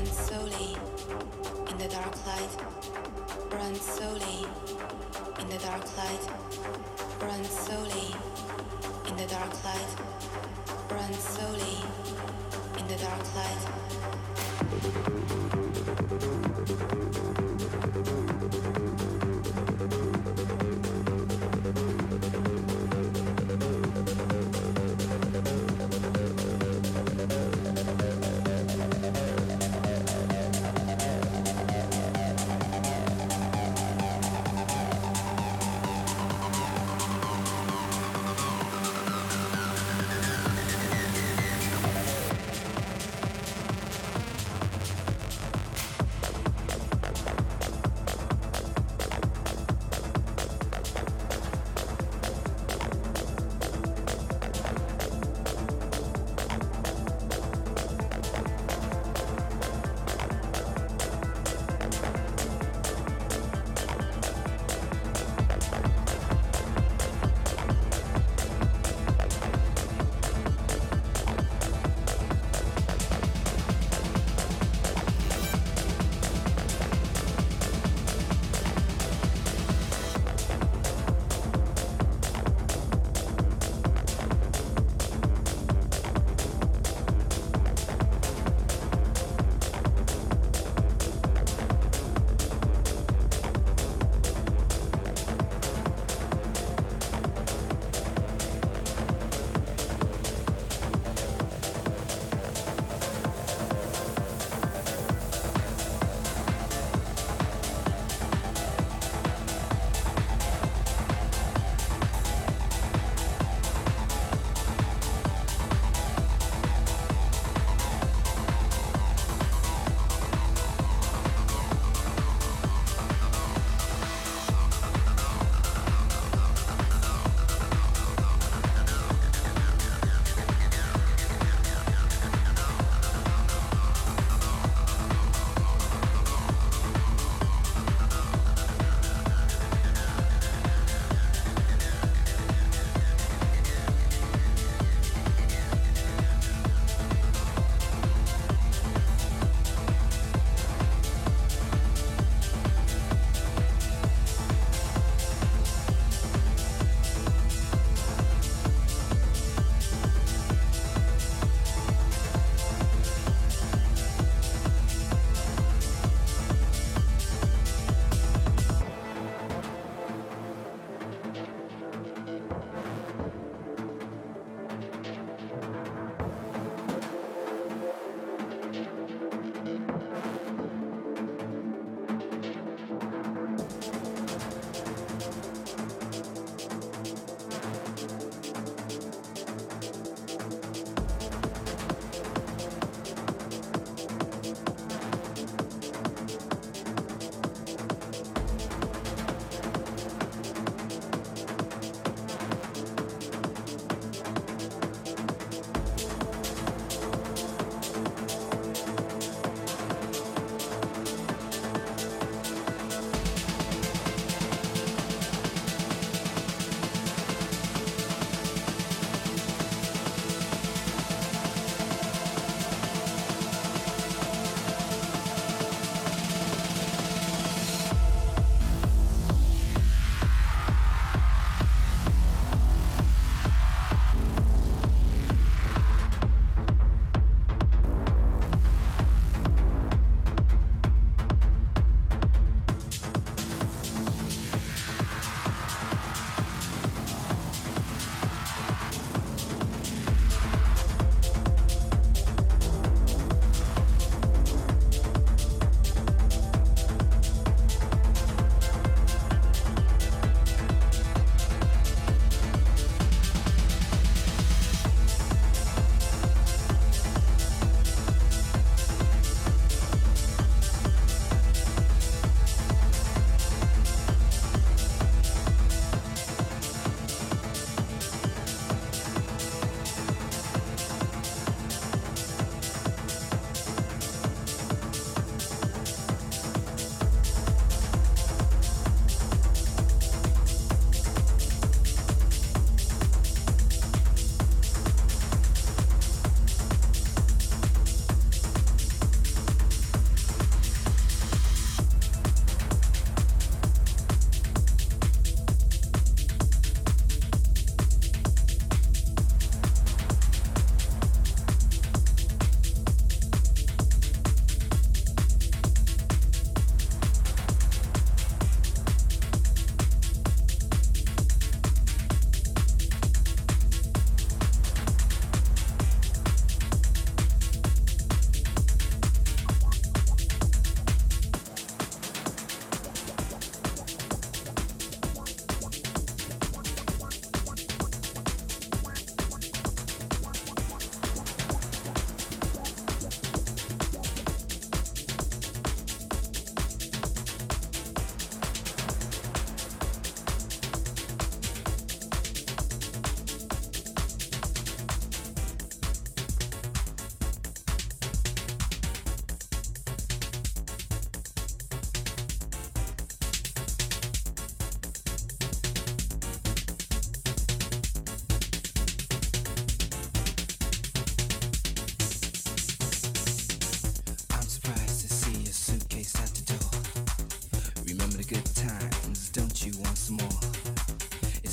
Run slowly in the dark light. Run slowly in the dark light. Run slowly in the dark light. Run slowly in the dark light.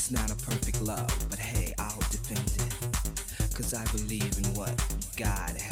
It's not a perfect love, but hey, I'll defend it. Cause I believe in what God has.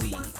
We.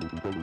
Thank you.